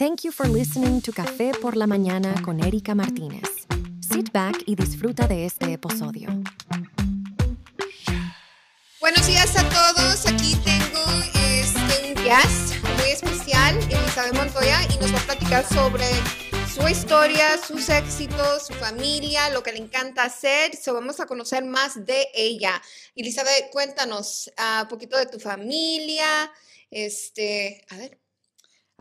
Thank you for listening to Café por la Mañana con Erika Martínez. Sit back y disfruta de este episodio. Buenos días a todos. Aquí tengo este, un guest muy especial, Elizabeth Montoya, y nos va a platicar sobre su historia, sus éxitos, su familia, lo que le encanta hacer. So, vamos a conocer más de ella. Elizabeth, cuéntanos un poquito de tu familia. Este, a ver.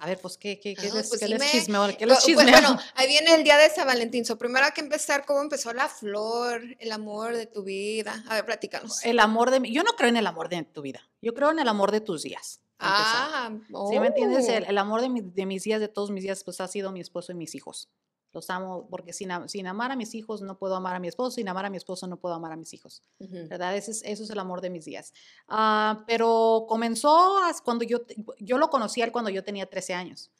A ver, pues, ¿qué, qué, qué, Ah, les, pues qué sí les me- chismeo? ¿Qué les bu- chismeo? Bueno, ahí viene el día de San Valentín. So, primero hay que empezar cómo empezó la flor, el amor de tu vida. A ver, platícanos. El amor de mi... Yo no creo en el amor de tu vida. Yo creo en el amor de tus días. Ah, ¿Sí me entiendes? oh. El, el amor de, mi- de mis días, de todos mis días, pues ha sido mi esposo y mis hijos. Los amo porque sin, sin amar a mis hijos no puedo amar a mi esposo, sin amar a mi esposo no puedo amar a mis hijos. ¿verdad? Ese es, eso es el amor de mis días. Ah, pero comenzó cuando yo, yo lo conocí él cuando yo tenía 13 años.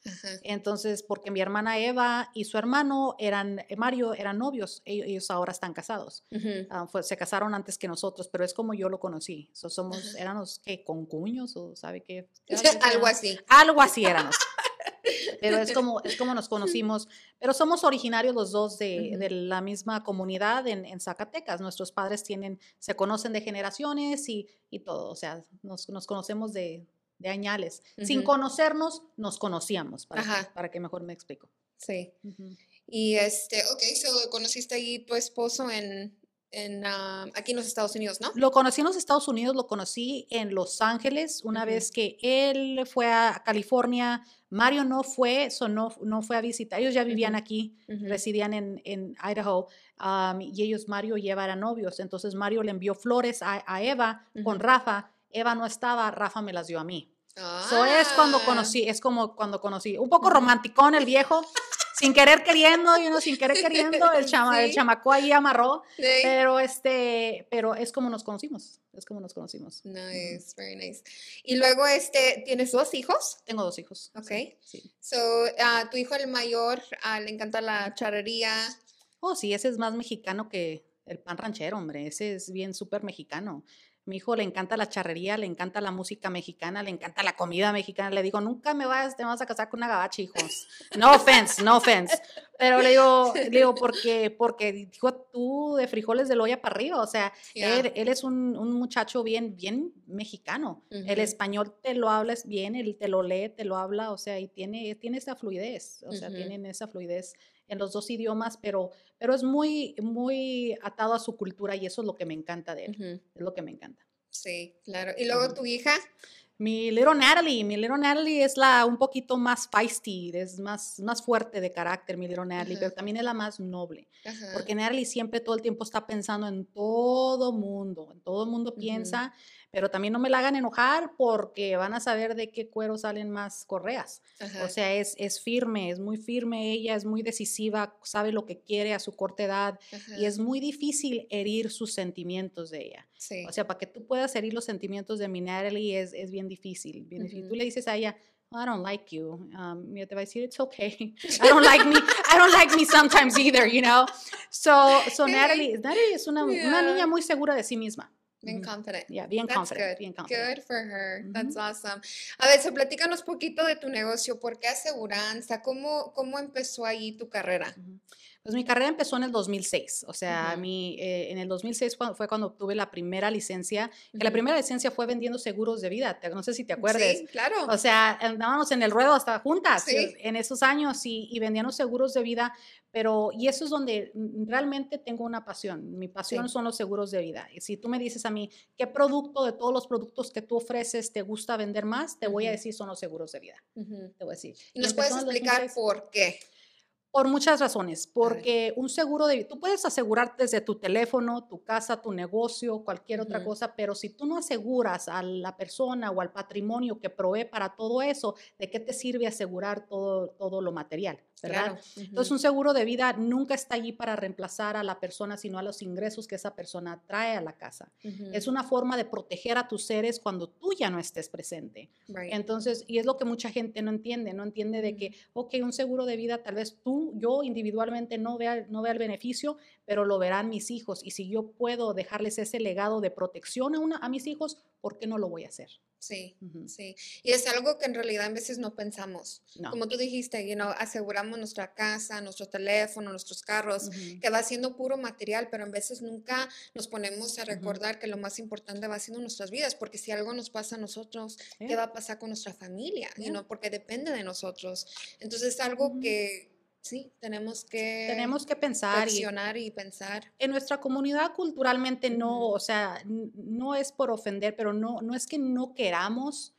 Entonces, porque mi hermana Eva y su hermano eran, eh, Mario, eran novios, ellos, ellos ahora están casados. Ah, fue- se casaron antes que nosotros, pero es como yo lo conocí. So, somos, éramos, ¿qué? ¿Concuños o sabe qué? Algo así. Algo así éramos. Pero es como, es como nos conocimos. Pero somos originarios los dos de, de la misma comunidad en, en Zacatecas. Nuestros padres tienen, se conocen de generaciones y, y todo. O sea, nos, nos conocemos de, de añales. Sin conocernos, nos conocíamos, para, que, para que mejor me explico. Sí. Y este, ok, so conociste ahí tu esposo en, en ah, aquí en los Estados Unidos, ¿no? Lo conocí en los Estados Unidos, lo conocí en Los Ángeles, una vez que él fue a California, Mario no fue, so no, no fue a visitar, ellos ya vivían aquí, residían en, en Idaho, um, y ellos, Mario y Eva eran novios, entonces Mario le envió flores a, a Eva con. Rafa, Eva no estaba, Rafa me las dio a mí. So es cuando Ah. conocí, es como cuando conocí, un poco romanticón el viejo, sin querer queriendo, y uno sin querer queriendo, el, chama, el chamaco ahí amarró, Sí. pero este, pero es como nos conocimos, es como nos conocimos. Nice, very nice. Y luego, este, ¿tienes dos hijos? Tengo dos hijos. Ok. Sí, So, ah, tu hijo el mayor ah, le encanta la charrería. Oh, sí, ese es más mexicano que el pan ranchero, hombre. Ese es bien súper mexicano. Mi hijo le encanta la charrería, le encanta la música mexicana, le encanta la comida mexicana. Le digo, nunca me vas, te vas a casar con una gabacha, hijos. No offense, no offense. Pero le digo, le digo, porque, porque dijo tú de frijoles de loya para arriba. O sea, Yeah. él, él es un, un muchacho bien, bien mexicano. El Ujú. español te lo hablas bien, él te lo lee, te lo habla, o sea, y tiene, tiene esa fluidez, o sea, Ujú. tienen esa fluidez en los dos idiomas, pero, pero es muy, muy atado a su cultura y eso es lo que me encanta de él, Ujú. es lo que me encanta. Sí, claro. Y luego tu hija. Mi little Natalie, mi little Natalie es la un poquito más feisty, es más, más fuerte de carácter, mi little Natalie, Ajá. pero también es la más noble. Ajá. Porque Natalie siempre todo el tiempo está pensando en todo mundo, en todo mundo piensa, pero también no me la hagan enojar porque van a saber de qué cuero salen más correas. Ajá. O sea, es, es firme, es muy firme ella, es muy decisiva, sabe lo que quiere a su corta edad y Ajá. es muy difícil herir sus sentimientos de ella. Sí. O sea, para que tú puedas herir los sentimientos de mi Natalie es, es bien difícil. bien difícil. Ujú. Tú le dices a ella, "Oh, I don't like you. Um, mira, te va a decir, it's okay. I don't like me. I don't like me sometimes either, you know. So, so Natalie, Natalie es una, una Yeah. niña muy segura de sí misma. Bien confident. Yeah, bien That's confident, good. bien confident. Good for her. That's awesome. A ver, so platícanos poquito de tu negocio. ¿Por qué aseguranza? ¿Cómo, cómo empezó ahí tu carrera? Pues mi carrera empezó en el 2006, o sea, Ujú. mi, eh, en el 2006 fue, cuando obtuve la primera licencia, que la primera licencia fue vendiendo seguros de vida, no sé si te acuerdes. Sí, claro. O sea, andábamos en el ruedo hasta juntas Sí. en esos años y, y vendíamos seguros de vida, pero y eso es donde mm, realmente tengo una pasión. Mi pasión Sí. son los seguros de vida. Y si tú me dices a mí, ¿qué producto de todos los productos que tú ofreces te gusta vender más? Te voy a decir, son los seguros de vida. Te voy a decir. ¿Y Y nos puedes explicar 2006. por qué? Por muchas razones, porque un seguro de tú puedes asegurar desde tu teléfono, tu casa, tu negocio, cualquier otra Ujú. cosa, pero si tú no aseguras a la persona o al patrimonio que provee para todo eso, ¿de qué te sirve asegurar todo, todo lo material? ¿verdad? Claro. Entonces, ujú. un seguro de vida nunca está allí para reemplazar a la persona, sino a los ingresos que esa persona trae a la casa. Ujú. Es una forma de proteger a tus seres cuando tú ya no estés presente. Right. Entonces, y es lo que mucha gente no entiende, no entiende de que, ok, un seguro de vida, tal vez tú tú, yo individualmente no vea, no vea el beneficio, pero lo verán mis hijos. Y si yo puedo dejarles ese legado de protección a, una, a mis hijos, ¿por qué no lo voy a hacer? Sí, sí. Y es algo que en realidad a veces no pensamos. Como tú dijiste, you know, aseguramos nuestra casa, nuestro teléfono, nuestros carros, que va siendo puro material, pero en veces nunca nos ponemos a recordar que lo más importante va siendo nuestras vidas, porque si algo nos pasa a nosotros, ¿qué va a pasar con nuestra familia? You know, porque depende de nosotros. Entonces es algo que Sí, tenemos que, tenemos que pensar y, y pensar. En nuestra comunidad culturalmente no, o sea, no es por ofender, pero no, no es que no queramos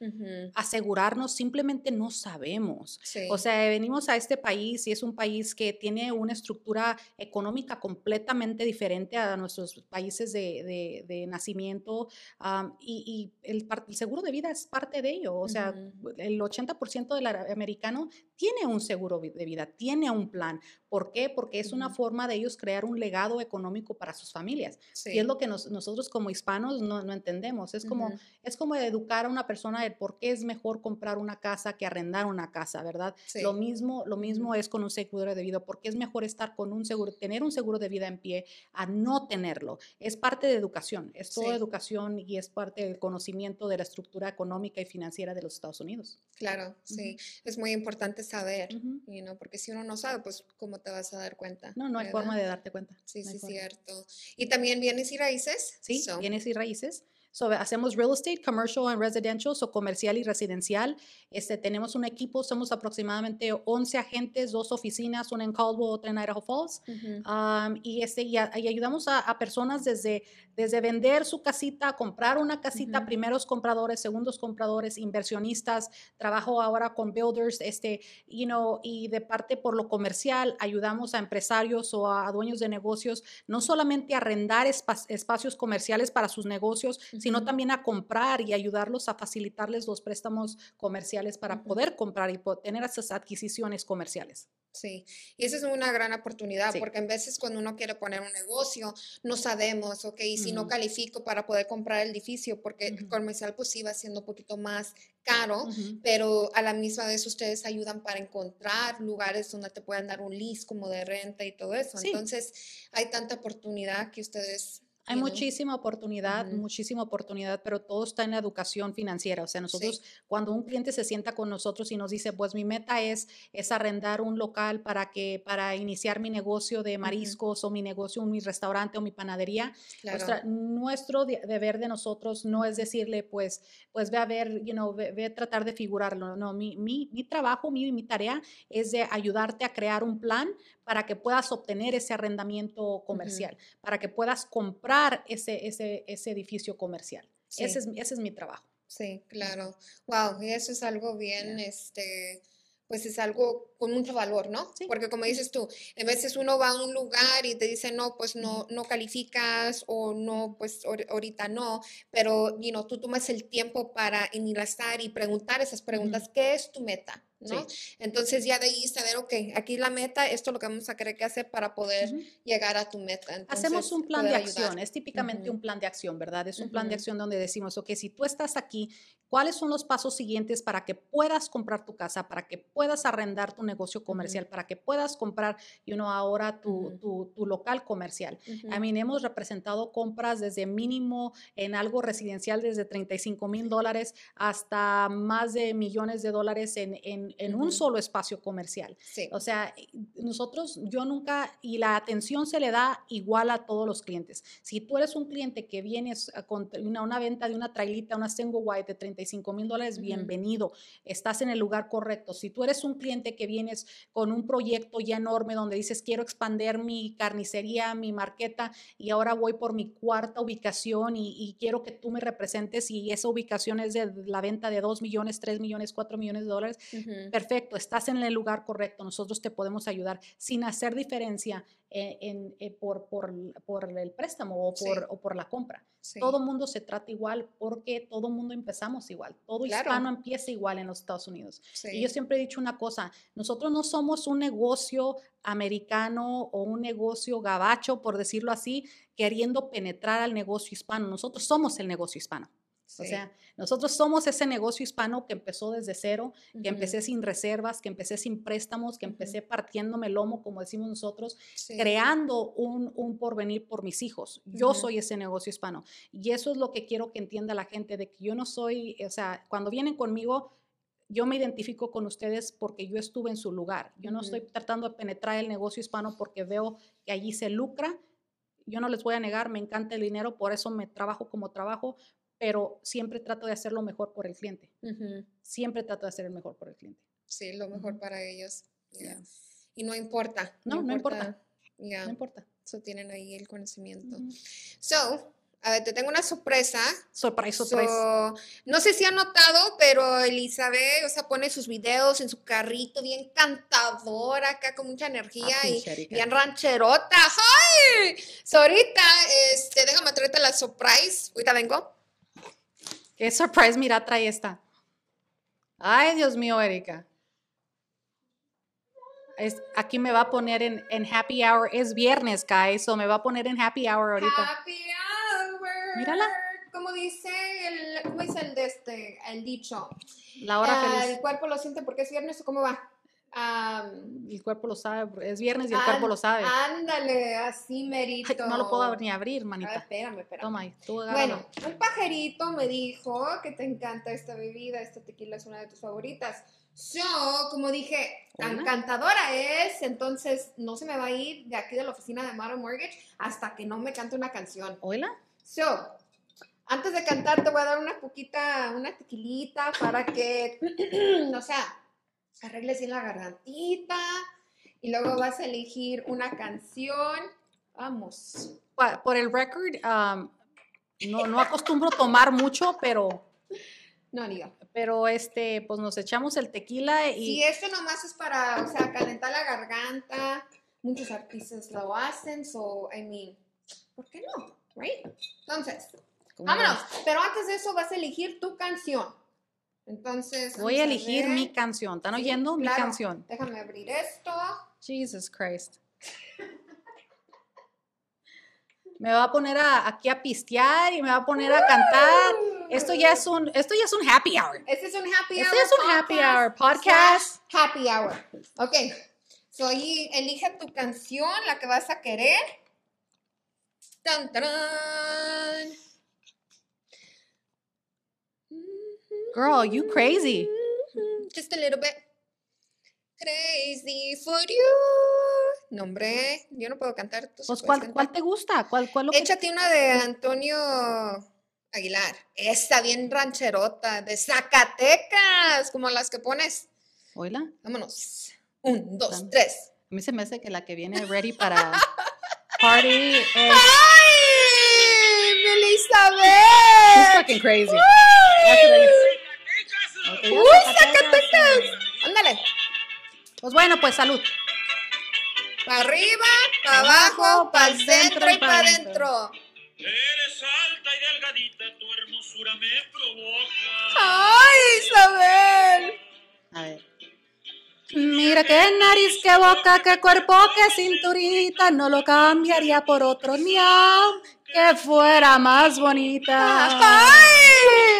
asegurarnos, simplemente no sabemos. O sea, venimos a este país y es un país que tiene una estructura económica completamente diferente a nuestros países de, de, nacimiento y, el, el, seguro de vida es parte de ello. O sea, el 80% del americano tiene un seguro de vida, tiene un plan. ¿Por qué? Porque es una forma de ellos crear un legado económico para sus familias. Y es lo que nosotros como hispanos no, entendemos. Es como, es como educar a una persona de por qué es mejor comprar una casa que arrendar una casa, ¿verdad? Lo mismo, lo mismo es con un seguro de vida. ¿Por qué es mejor estar con un seguro, tener un seguro de vida en pie a no tenerlo? Es parte de educación, es toda educación y es parte del conocimiento de la estructura económica y financiera de los Estados Unidos. Claro, sí. Es muy importante saber, porque si uno no sabe, pues te vas a dar cuenta. No, no hay forma de darte cuenta. Sí, sí, cierto. ¿Y también bienes y raíces? Sí, bienes y raíces. So, hacemos real estate, commercial and residential, o comercial y residencial. Este, tenemos un equipo, somos aproximadamente 11 agentes, dos oficinas, una en Caldwell, otra en Idaho Falls. Um, y, este, y, ayudamos a, a, personas desde, desde vender su casita, comprar una casita, primeros compradores, segundos compradores, inversionistas. Trabajo ahora con builders, este, you know, y de parte por lo comercial, ayudamos a empresarios o a, dueños de negocios, no solamente a arrendar espacios comerciales para sus negocios, sino también a comprar y ayudarlos a facilitarles los préstamos comerciales para poder comprar y tener esas adquisiciones comerciales. Sí, y esa es una gran oportunidad porque en veces cuando uno quiere poner un negocio, no sabemos, ok, si no califico para poder comprar el edificio, porque el comercial pues iba siendo un poquito más caro, pero a la misma vez ustedes ayudan para encontrar lugares donde te puedan dar un lease como de renta y todo eso. Entonces, hay tanta oportunidad que ustedes hay muchísima oportunidad, muchísima oportunidad, pero todo está en la educación financiera. O sea, nosotros, cuando un cliente se sienta con nosotros y nos dice, pues mi meta es, es arrendar un local para que, para iniciar mi negocio de mariscos o mi negocio, mi restaurante o mi panadería, nuestro deber de nosotros no es decirle, pues, pues ve a ver, you know, ve, a tratar de figurarlo. No, mi, mi, mi trabajo, mi, mi tarea es de ayudarte a crear un plan para que puedas obtener ese arrendamiento comercial, para que puedas comprar ese, ese, ese edificio comercial. Ese, es, ese es mi trabajo. Sí, claro. Wow, y eso es algo bien, este, pues es algo con mucho valor, ¿no? Sí. Porque como dices tú, a veces uno va a un lugar y te dice, no, pues no, no calificas o no, pues ahorita no, pero, you know, tú tomas el tiempo para enlazar y preguntar esas preguntas, ¿qué es tu meta? ¿No? Entonces ya de ahí saber, ok, aquí la meta, esto es lo que vamos a querer que hacer para poder llegar a tu meta. Hacemos un plan de acción, es típicamente un plan de acción, ¿verdad? Es un plan de acción donde decimos, ok, si tú estás aquí, ¿cuáles son los pasos siguientes para que puedas comprar tu casa, para que puedas arrendar tu negocio comercial, para que puedas comprar, y uno ahora tu, tu, tu, local comercial? A mí hemos representado compras desde mínimo en algo residencial desde 35 mil dólares hasta más de millones de dólares en, en en, un solo espacio comercial. O sea, nosotros, yo nunca, y la atención se le da igual a todos los clientes. Si tú eres un cliente que vienes con una, una venta de una trailita, una single white de 35 mil dólares, bienvenido, estás en el lugar correcto. Si tú eres un cliente que vienes con un proyecto ya enorme donde dices, quiero expandir mi carnicería, mi marqueta, y ahora voy por mi cuarta ubicación y, y quiero que tú me representes y esa ubicación es de la venta de 2 millones, 3 millones, 4 millones de dólares, perfecto, estás en el lugar correcto, nosotros te podemos ayudar. Sin hacer diferencia en, eh, por, por, por, el préstamo o por, o por la compra. Todo mundo se trata igual porque todo mundo empezamos igual, todo hispano empieza igual en los Estados Unidos. Y yo siempre he dicho una cosa, nosotros no somos un negocio americano o un negocio gabacho, por decirlo así, queriendo penetrar al negocio hispano, nosotros somos el negocio hispano. O sea, nosotros somos ese negocio hispano que empezó desde cero, que empecé sin reservas, que empecé sin préstamos, que empecé partiéndome el lomo, como decimos nosotros, Sí. creando un, un porvenir por mis hijos. Yo soy ese negocio hispano. Y eso es lo que quiero que entienda la gente, de que yo no soy, o sea, cuando vienen conmigo, yo me identifico con ustedes porque yo estuve en su lugar. Yo no estoy tratando de penetrar el negocio hispano porque veo que allí se lucra. Yo no les voy a negar, me encanta el dinero, por eso me trabajo como trabajo, pero siempre trato de hacer lo mejor por el cliente. Ujú. Siempre trato de hacer el mejor por el cliente. Sí, lo mejor Ujú. para ellos. yeah. Yeah. Y no importa. No, no importa. Ya, No importa. eso tienen ahí el conocimiento. Ujú. So, a ver, te tengo una sorpresa. Surprise, surprise. So, no sé si han notado, pero Elizabeth, o sea, pone sus videos en su carrito, bien cantadora, acá con mucha energía Ah, y bien rancherota. ¡Ay! So, ahorita, este, déjame traerte la surprise. Ahorita vengo. ¿Qué surprise mira trae esta? Ay, Dios mío, Erika. Es- aquí me va a poner en, en happy hour. Es viernes, guys, so me va a poner en happy hour ahorita. Happy hour. Mírala. Como dice el, ¿cómo dice el de este, el dicho? La hora Ah, feliz. El cuerpo lo siente porque es viernes o cómo va. El cuerpo lo sabe. Es viernes y el cuerpo lo sabe. Ándale, así Ay, merito. no lo puedo ni abrir, Ah, manita. espérame, espérame. Toma ahí, tú. Bueno, un pajarito me dijo que te encanta esta bebida, esta tequila es una de tus favoritas. Yo, como dije, tan cantadora es, entonces no se me va a ir de aquí de la oficina de Modern Mortgage hasta que no me cante una canción. ¿Hola? So, antes de cantar te voy a dar una poquita, una tequilita para que, o sea, arregles bien la gargantita y luego vas a elegir una canción. Vamos. Por el record, um, no, no acostumbro tomar mucho, pero, No, diga. pero este, pues nos echamos el tequila y Si esto nomás es para, o sea, calentar la garganta, muchos artistas lo hacen, so, I mean, ¿por qué no? Right? Entonces, ¿cómo vámonos. Pero antes de eso vas a elegir tu canción. Entonces, Voy a elegir mi canción. ¿Están Sí, oyendo? Mi canción. Déjame abrir esto. Jesus Christ. Me va a poner a- aquí a pistear y me va a poner a cantar. Esto ya es un, esto ya es un happy hour. Este es un happy Este hour. es un happy hour podcast. Happy hour. Ok. So ahí elige tu canción, la que vas a querer. Tan, tarán. Girl, you crazy. Just a little bit. Crazy for you. No, hombre, yo no puedo cantar. tú Pues, ¿cuál, cantar. cuál te gusta? ¿Cuál, cuál lo que- Échate una de Antonio Aguilar. Esa bien rancherota, de Zacatecas, como las que pones. Oíla. Vámonos. Un, dos, Dame. tres. A mí se me hace que la que viene ready para party es ¡Ay! ¡Mi She's fucking crazy. ¡Uy, Zacatecas. Ándale. Pues bueno, pues salud. Para arriba, para abajo, para el centro y para adentro. Eres alta y delgadita, tu hermosura me provoca. ¡Ay, Isabel! A ver. Mira qué nariz, qué boca, qué cuerpo, qué cinturita. No lo cambiaría por otro ni que fuera más bonita. ¡Ay!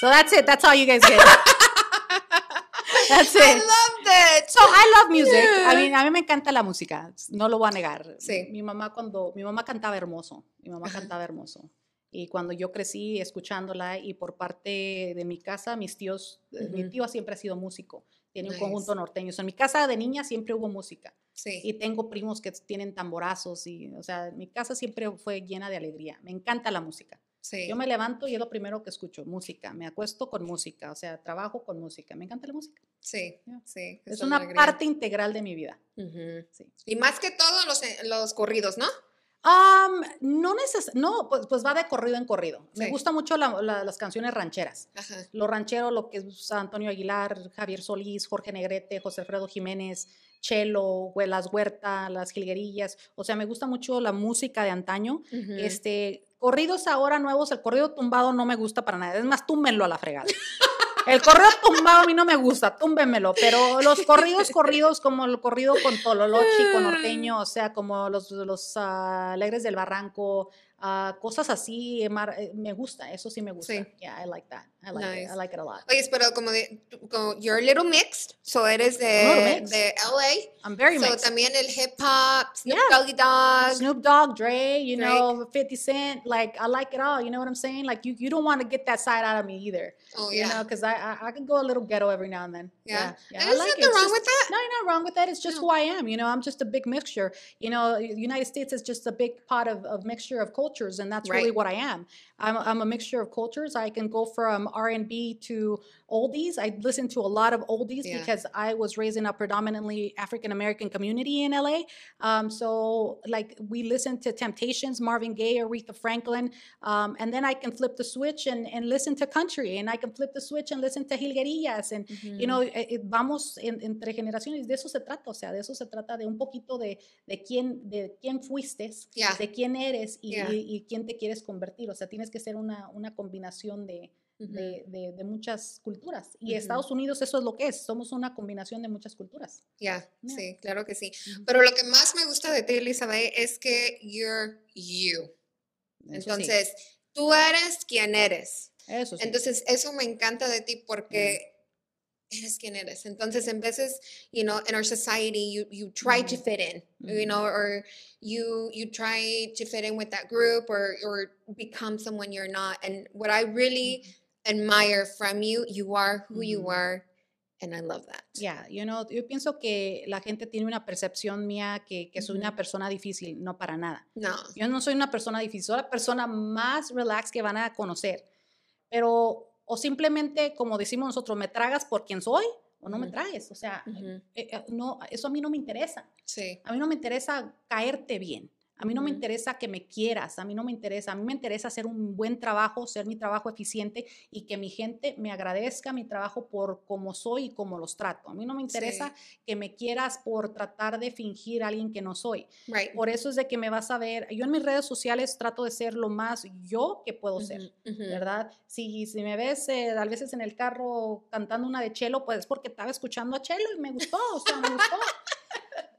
So that's it. That's all you guys get. That's I it. loved it. So I love music. A mí, a mí me encanta la música. No lo voy a negar. Sí. Mi mamá cuando mi mamá cantaba hermoso. Mi mamá cantaba hermoso. Y cuando yo crecí escuchándola y por parte de mi casa, mis tíos, eh, mi Ujú. tío siempre ha sido músico. Tiene Nice. un conjunto norteño. So, en mi casa de niña siempre hubo música. Sí. Y tengo primos que tienen tamborazos y, o sea, mi casa siempre fue llena de alegría. Me encanta la música. Sí. Yo me levanto y es lo primero que escucho, música. Me acuesto con música, o sea, trabajo con música. Me encanta la música. Sí, sí. Es una alegría. parte integral de mi vida. Sí. Y más que todo los, eh, los corridos, ¿no? Am, no neces no, pues, pues va de corrido en corrido. Me gustan mucho la- la- las canciones rancheras. Ajá. Lo ranchero, lo que es Antonio Aguilar, Javier Solís, Jorge Negrete, José Alfredo Jiménez, Chelo, las Huerta, las Jilguerillas. O sea, me gusta mucho la música de antaño. Este, corridos ahora nuevos, el corrido tumbado no me gusta para nada. Es más, túmbenlo a la fregada. El corrido tumbado a mí no me gusta, túmbenmelo, pero los corridos corridos como el corrido con Tololochi, con norteño, o sea, como los, los ah, Alegres del Barranco, ah, cosas así, eh, me gusta, eso sí me gusta. Sí. Yeah, I like that. I like it. I like it a lot. Oye, pero como de, como you're a little mixed, so eres de, de LA. I'm very so mixed. también el hip hop, Snoop Yeah. Doggy Dogg. Snoop Dogg, Dre, you Drake. know, 50 Cent, like I like it all. You know what I'm saying? Like you, you don't want to get that side out of me either. oh, yeah. You know, because I, I I can go a little ghetto every now and then. Yeah. yeah. And there's nothing It's wrong just- with that. No, you're not wrong with that. It's just No. who I am. You know, I'm just a big mixture. You know, the United States is just a big pot of, of mixture of cultures, and that's really what I am. I'm, I'm a mixture of cultures. I can go from R&B to oldies. I listen to a lot of oldies Yeah. because I was raised in a predominantly African American community in LA. Um, so, like, we listen to Temptations, Marvin Gaye, Aretha Franklin, um, and then I can flip the switch and, and listen to country, and I can flip the switch and listen to Hilguerillas, and you know, eh, eh, vamos en- entre generaciones, de eso se trata, o sea, de eso se trata de un poquito de, de quién, de quién fuiste, Yeah. de quién eres y, Yeah. y- y quién te quieres convertir, o sea, tienes que ser una, una combinación de, De, de- de muchas culturas. Y. Estados Unidos eso es lo que es, somos una combinación de muchas culturas. Yeah, Yeah. sí, claro que sí. Pero lo que más me gusta de ti, Elizabeth, es que you're you. Eso sí, Entonces, tú eres quien eres. eso sí. Entonces, eso me encanta de ti porque eres quien eres. Entonces, en veces, you know, in our society, you, you try to fit in, you know, or you you try to fit in with that group or or become someone you're not. And what I really admire from you, you are who you Ujú. are, and I love that. Ya, you know, yo pienso que la gente tiene una percepción mía que, que soy una Ujú. persona difícil, no para nada. No. Yo no soy una persona difícil, soy la persona más relax que van a conocer. Pero, o simplemente, como decimos nosotros, me tragas por quien soy o no me Ujú. traes. O sea, Ujú. eh, eh, no, eso a mí no me interesa. Sí. A mí no me interesa caerte bien. A mí no me interesa que me quieras, a mí no me interesa, a mí me interesa hacer un buen trabajo, ser mi trabajo eficiente y que mi gente me agradezca mi trabajo por cómo soy y cómo los trato. A mí no me interesa que me quieras por tratar de fingir a alguien que no soy. Right. Por eso es de que me vas a ver, yo en mis redes sociales trato de ser lo más yo que puedo ser. ¿Verdad? Si, si me ves eh, a veces en el carro cantando una de Chelo, pues es porque estaba escuchando a Chelo y me gustó, o sea, me gustó.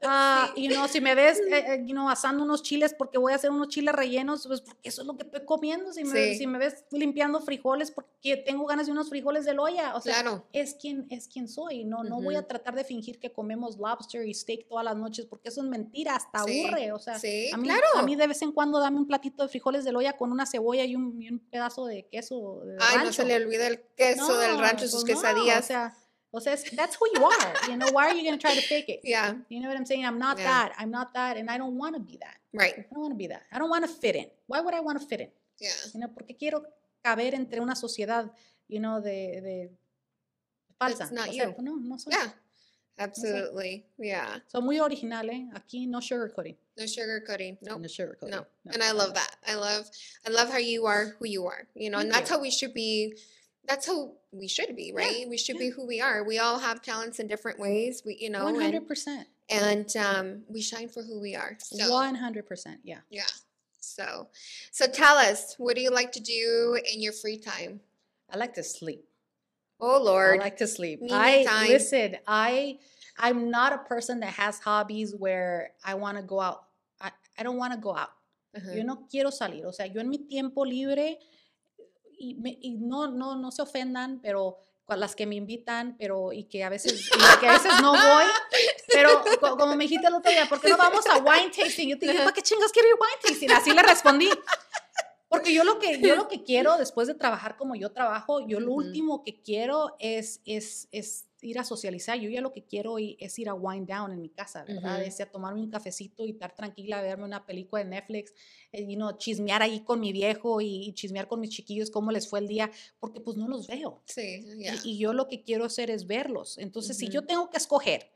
Ah, y no, si me ves, eh, eh, you know, asando unos chiles porque voy a hacer unos chiles rellenos, pues porque eso es lo que estoy comiendo. Si me, Sí. si me ves limpiando frijoles porque tengo ganas de unos frijoles de loya. O sea, Claro. es quien, es quien soy. No, no voy a tratar de fingir que comemos lobster y steak todas las noches porque eso es mentira, hasta Sí, aburre. O sea, sí, a mí, claro. a mí de vez en cuando dame un platito de frijoles de loya con una cebolla y un, y un pedazo de queso. De Ay, no se le olvida el queso del rancho, sus pues no, quesadillas. o sea, sea, es- that's who you are. You know, why are you going to try to fake it? yeah, You know what I'm saying? I'm not Yeah. that. I'm not that, and I don't want to be that. right. I don't want to be that. I don't want to fit in. Why would I want to fit in? Yeah. You know, porque quiero caber entre una sociedad, you know, de, de falsa. That's not o sea, you. no, no soy. Yeah. Absolutely. Yeah. So muy original, ¿eh? Aquí no sugarcoating. No sugarcoating. No. No sugarcoating. No. no, And I love that. I love I love how you are who you are. You know, and that's how we should be that's who we should be, right? we should be who we are. We all have talents in different ways. We you know hundred percent. and um we shine for who we are. One hundred percent. Yeah. yeah. So so tell us, what do you like to do in your free time? I like to sleep. Oh Lord. I like to sleep. Me I time. listen. I I'm not a person that has hobbies where I want to go out. I, I don't want to go out. Uh-huh. Yo no quiero salir. O sea, yo en mi tiempo libre y, me- y no no no se ofendan, pero con las que me invitan, pero y que a veces y que a veces no voy. Pero co- como me dijiste el otro día, ¿por qué no vamos a wine tasting? Yo te dije. ¿para qué chingas quiero ir wine tasting? Así le respondí. Porque yo lo que, yo lo que quiero después de trabajar como yo trabajo, yo lo último que quiero es, es, es ir a socializar. Yo ya lo que quiero i- es ir a wind down en mi casa, ¿verdad? Ujú. Es a tomarme un cafecito y estar tranquila, verme una película de Netflix, eh, you know, chismear ahí con mi viejo y, y chismear con mis chiquillos cómo les fue el día, porque pues no los veo. Sí, Y- yeah. Y, yo lo que quiero hacer es verlos. Entonces, si yo tengo que escoger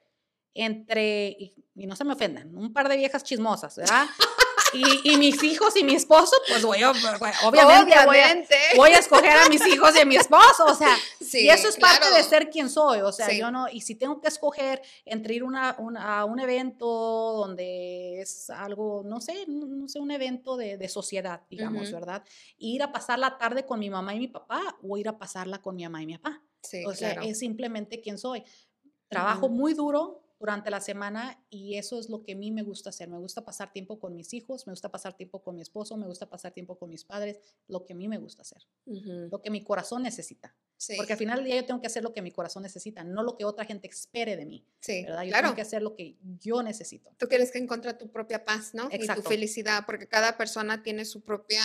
entre, y, y no se me ofendan, un par de viejas chismosas, ¿verdad? Y, y mis hijos y mi esposo, pues voy voy- obviamente, voy a- Obviamente. voy a escoger a mis hijos y a mi esposo, o sea, Sí, y eso es parte de claro. ser quien soy, o sea, Sí. yo no, y si tengo que escoger entre ir una, un- a un evento donde es algo, no sé, no, sé, un evento de, de sociedad, digamos, Ujú. ¿verdad? Ir a pasar la tarde con mi mamá y mi papá o ir a pasarla con mi mamá y mi papá. Sí, o sea, claro. es simplemente quien soy. Trabajo Ujú. muy duro, durante la semana y eso es lo que a mí me gusta hacer. Me gusta pasar tiempo con mis hijos, me gusta pasar tiempo con mi esposo, me gusta pasar tiempo con mis padres, lo que a mí me gusta hacer, lo que mi corazón necesita. Sí, Porque al final del día yo tengo que hacer lo que mi corazón necesita, no lo que otra gente espere de mí, sí, ¿verdad? Yo claro. tengo que hacer lo que yo necesito. Tú quieres que encuentre tu propia paz, ¿no? Y Exacto. tu felicidad, porque cada persona tiene su propia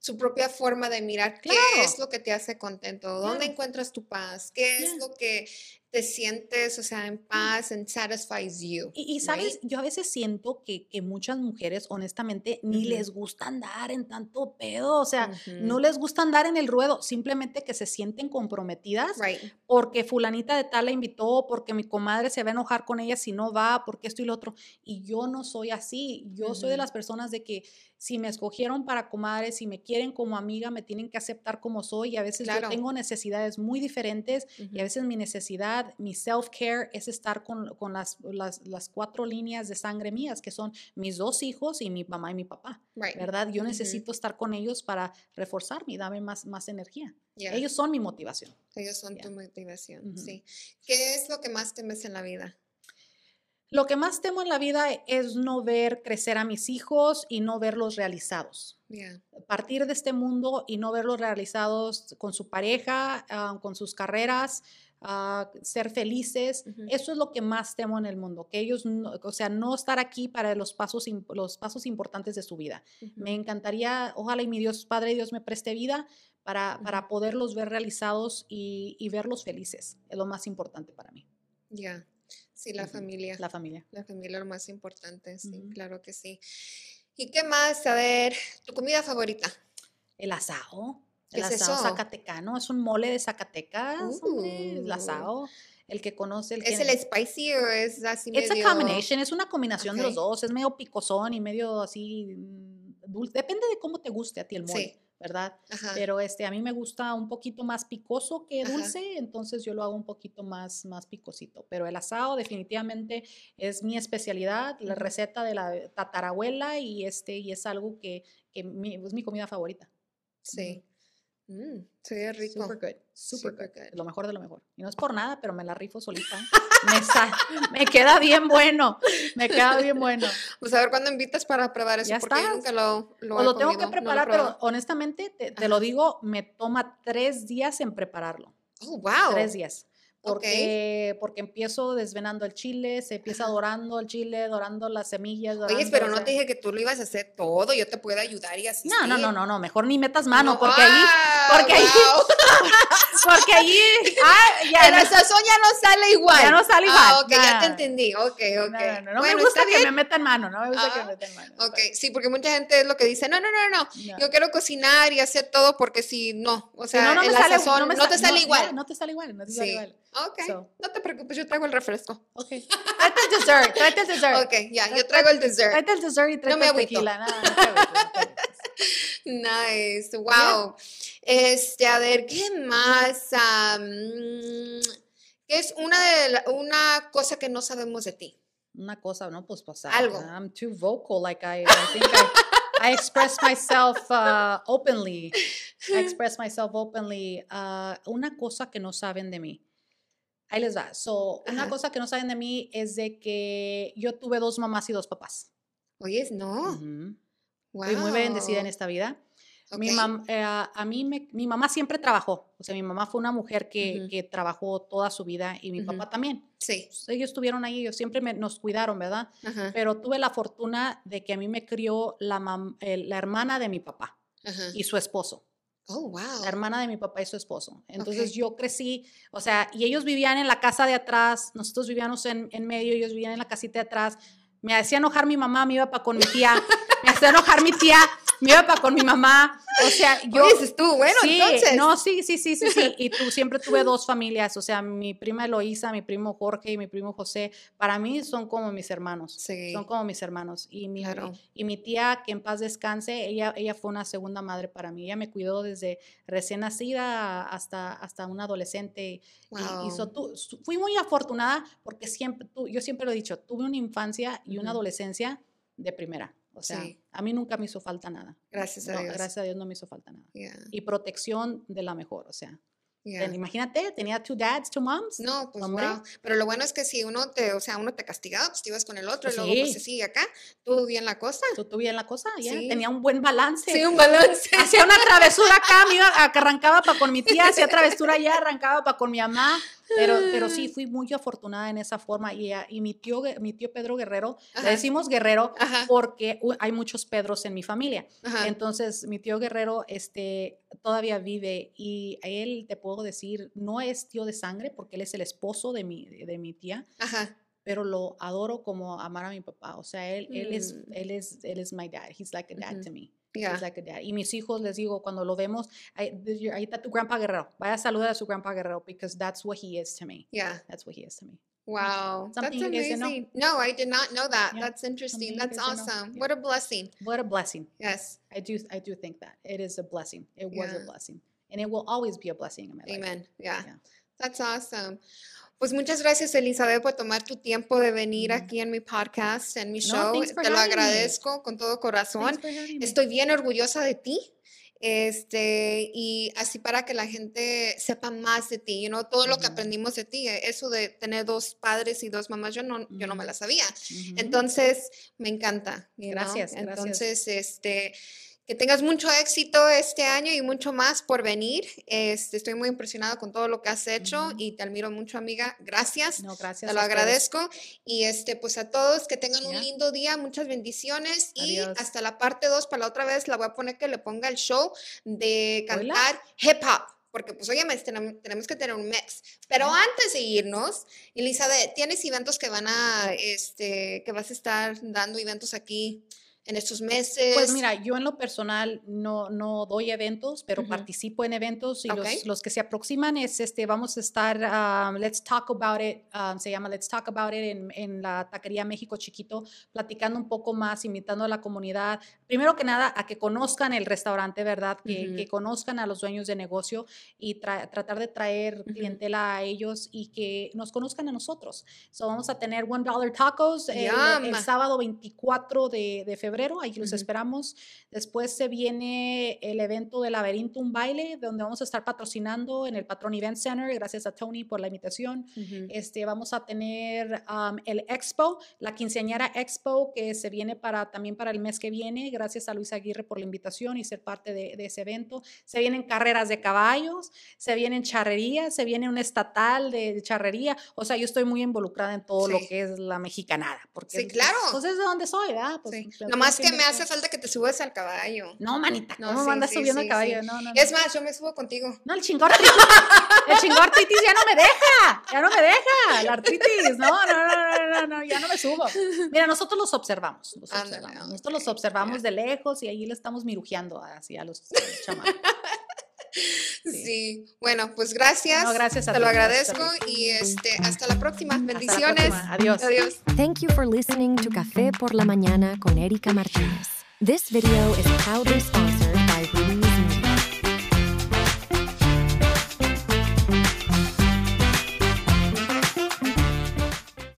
su propia forma de mirar qué Claro. es lo que te hace contento, dónde encuentras tu paz, qué es lo que te sientes, o sea, en paz, and satisfies you. Y, y, sabes, right? yo a veces siento que, que muchas mujeres, honestamente, ni les gusta andar en tanto pedo, o sea, no les gusta andar en el ruedo, simplemente que se sienten comprometidas Right. porque fulanita de tal la invitó, porque mi comadre se va a enojar con ella si no va, porque esto y lo otro. Y yo no soy así, yo soy de las personas de que si me escogieron para comadre, si me quieren como amiga, me tienen que aceptar como soy y a veces Claro. yo tengo necesidades muy diferentes y a veces mi necesidad, mi self-care es estar con, con las, las, las cuatro líneas de sangre mías, que son mis dos hijos y mi mamá y mi papá, Right. ¿verdad? Yo Ujú. necesito estar con ellos para reforzarme y darme más, más energía. Yeah. Ellos son mi motivación. Ellos son Yeah. tu motivación, Ujú. sí. ¿Qué es lo que más temes en la vida? Lo que más temo en la vida es no ver crecer a mis hijos y no verlos realizados. Yeah. Partir de este mundo y no verlos realizados con su pareja, ah, con sus carreras, ah, ser felices. Eso es lo que más temo en el mundo, que ellos, no- o sea, no estar aquí para los pasos, los pasos importantes de su vida. Me encantaría, ojalá y mi Dios, Padre Dios me preste vida para, para poderlos ver realizados y, y verlos felices. Es lo más importante para mí, Yeah. Sí, la familia. la familia. La familia es lo más importante, sí, claro que sí. ¿Y qué más? A ver, tu comida favorita. El asado. ¿Qué El es asado eso? zacatecano. Es un mole de Zacatecas. el Uh. asado. El que conoce el ¿Es que- el spicy o es así It's medio...? a combination, es una combinación de los dos. Es medio picosón y medio así mm, dulce. Depende de cómo te guste a ti el mole, Sí. ¿verdad? Ajá. Pero este, a mí me gusta un poquito más picoso que Ajá. dulce, entonces yo lo hago un poquito más, más picosito. Pero el asado definitivamente es mi especialidad, la receta de la tatarabuela y, este, y es algo que, que mi- es mi comida favorita. Sí. Mm, se ve rico. Super good, super, Super good. good. Lo mejor de lo mejor. Y no es por nada, pero me la rifo solita. me, me queda bien bueno. Me queda bien bueno. Pues a ver cuándo invitas para probar eso, Ya porque yo estás. nunca lo, lo O he lo tengo comido, que no preparar, pero probado. honestamente, te, te lo digo, me toma tres días en prepararlo. Oh, wow. Tres días. Porque, porque empiezo desvenando el chile, se empieza Ajá. dorando el chile, dorando las semillas. Oye, dorando, pero o no sea- te dije que tú lo ibas a hacer todo, yo te puedo ayudar y así. No, no, no, no, no, mejor ni metas mano, No, porque ahí, ah, porque ahí- wow. porque ahí, ah, ya, El no- sazón ya no sale igual. Ya no sale Ah, igual. ok, ya te entendí. Ok, ok. no, no, no, no bueno, me gusta que me metan mano, no me gusta que Ah, me metan mano. Ok, sí, porque mucha gente es lo que dice, no, no, no, no, yo quiero cocinar y hacer todo porque si no, o Si sea, no, no me el sale, sazón no, me te sa- sale no, igual. No, no te sale igual, no te sale Sí. igual. Ok, So. no te preocupes, yo traigo el refresco. Ok. Tráete el dessert, tráete el dessert. Ok, ya, yo traigo el dessert. Tráete el dessert y tráete me el tequila. No, no te no. Nice, wow. Este, a ver, ¿qué más? Am, ¿Qué es una, de la- una cosa que no sabemos de ti? Una cosa, ¿no? Pues, pues Algo. I'm too vocal. Like I, I think I, I express myself uh, openly. I express myself openly. Uh, una cosa que no saben de mí. Ahí les va. So, una cosa que no saben de mí es de que yo tuve dos mamás y dos papás. Oyes, no. Ujú. Fui muy bendecida en Wow. esta vida. Mi Ok. mam- eh, a mí me- mi mamá siempre trabajó. O sea, mi mamá fue una mujer que, que trabajó toda su vida y mi Ujú. papá también. Sí. Pues, ellos estuvieron ahí, ellos siempre me- nos cuidaron, ¿verdad? Ajá, Pero tuve la fortuna de que a mí me crió la, mam- eh, la hermana de mi papá y su esposo. Oh, wow. La hermana de mi papá y su esposo. Entonces yo crecí, o sea, y ellos vivían en la casa de atrás, nosotros vivíamos en, en medio, ellos vivían en la casita de atrás. Me hacía enojar mi mamá, me iba para con mi tía. me hacía enojar mi tía, iba para con mi mamá. O sea, yo... Dices tú, bueno, sí, entonces. no, sí, sí, sí, sí, sí. Y tú siempre tuve dos familias, o sea, mi prima Eloísa, mi primo Jorge y mi primo José. Para mí son como mis hermanos. Sí. Son como mis hermanos. Y mi, Claro. y mi tía, que en paz descanse, ella, ella fue una segunda madre para mí. Ella me cuidó desde recién nacida hasta, hasta una adolescente. Y- Y, so Wow. su- fui muy afortunada porque siempre, tu- yo siempre lo he dicho, tuve una infancia y una adolescencia de primera. O sea, Sí. a mí nunca me hizo falta nada. Gracias a No, Dios. Gracias a Dios no me hizo falta nada Yeah. y protección de la mejor, o sea. Yeah. Imagínate, tenía two dads, two moms. No, pues wow. Pero lo bueno es que si uno te, o sea, uno te castigaba, pues te ibas con el otro y Pues luego pues sí. se sigue acá, tú bien la cosa. Tú tú bien la cosa, ya. Sí. Tenía un buen balance. Sí, un balance. Hacía una travesura acá, me iba, arrancaba para con mi tía, hacía travesura allá, arrancaba para con mi mamá. Pero, pero sí, fui muy afortunada en esa forma. Y, ah, y mi, tío, mi tío Pedro Guerrero, Ajá. le decimos Guerrero Ajá. porque hay muchos Pedros en mi familia. Ajá. Entonces, mi tío Guerrero este, todavía vive y a él te puedo decir, no es tío de sangre porque él es el esposo de mi, de mi tía, Ajá. pero lo adoro como amar a mi papá. O sea, él, él, es, Mm. él, es, él es my dad. He's like a dad to me. Yeah. He's like a dad. Y mis hijos les digo, cuando lo vemos, ahí, "This your- ahí está tu grandpa Guerrero. Vaya a saludar a su grandpa Guerrero because that's what he is to me. Yeah. That's what he is to me. Wow. Something That's you guys didn't know. amazing. No, I did not know that. Yeah. That's interesting. Something That's guys didn't know. awesome. Yeah. What a blessing. What a blessing. Yes. I do, I do think that it is a blessing. It was a blessing, and it will always be a blessing in my life. Amen. Yeah. Yeah. That's awesome. Pues muchas gracias, Elizabeth, por tomar tu tiempo de venir Mm. aquí en mi podcast, en mi No, show. for Te lo having me. agradezco con todo corazón. Estoy bien orgullosa de ti. Este, y así para que la gente sepa más de ti, you know, todo lo que aprendimos de ti, eh, eso de tener dos padres y dos mamás, yo no, yo no me la sabía. Ujú. Entonces, me encanta. Gracias, gracias. Entonces, este, que tengas mucho éxito este año y mucho más por venir. Este, estoy muy impresionada con todo lo que has hecho y te admiro mucho, amiga. Gracias. no, gracias. Te lo agradezco. Y este, pues a todos que tengan un lindo día, muchas bendiciones. Y hasta la parte 2, para la otra vez, la voy a poner que le ponga el show de Hola. cantar hip hop. Porque pues oye, tenemos, que tener un mix. Pero antes de irnos, Elizabeth, ¿tienes eventos que van a, este, que vas a estar dando eventos aquí en estos meses? Pues mira, yo en lo personal no, no doy eventos, pero Ujú. participo en eventos y Ok. los, los que se aproximan es, este, vamos a estar, um, Let's Talk About It, um, se llama Let's Talk About It en, en la Taquería México Chiquito, platicando un poco más, invitando a la comunidad, primero que nada, a que conozcan el restaurante, ¿verdad? Que, Ujú. que conozcan a los dueños de negocio y tra- tratar de traer Ujú. clientela a ellos y que nos conozcan a nosotros. So, vamos a tener One Dollar Tacos el, el sábado 24 de, de febrero, ahí los Ujú. esperamos. Después se viene el evento de Laberinto, un baile, donde vamos a estar patrocinando en el Patron Event Center. Gracias a Tony por la invitación. Ujú. Este, vamos a tener um, el Expo, la quinceañera Expo, que se viene para, también para el mes que viene. Gracias a Luis Aguirre por la invitación y ser parte de, de ese evento. Se vienen carreras de caballos, se vienen charrerías, se viene un estatal de, de charrería. O sea, yo estoy muy involucrada en todo lo Sí. que es la mexicanada. Porque Sí, pues, claro. Pues es de donde soy, ¿verdad? Pues, Sí. Nomás que me hace falta que te subas al caballo. No, manita, No, ¿cómo sí, andas sí, subiendo el caballo? No, no. Es más, yo me subo contigo. No, el chingortritis. El chingortritis ya no me deja. Ya no me deja. La artritis. No, no, no, no, no, no, ya no me subo. Mira, nosotros los observamos. Los observamos. Nosotros los observamos de lejos y ahí le estamos mirujeando así a los, a los chamacos. Sí. Sí. Bueno, pues gracias. No, gracias a Te lo agradezco y este hasta la próxima. La Bendiciones. próxima. Adiós. Adiós. Thank you for listening to Café por la Mañana con Erika Martinez. This video is proudly sponsored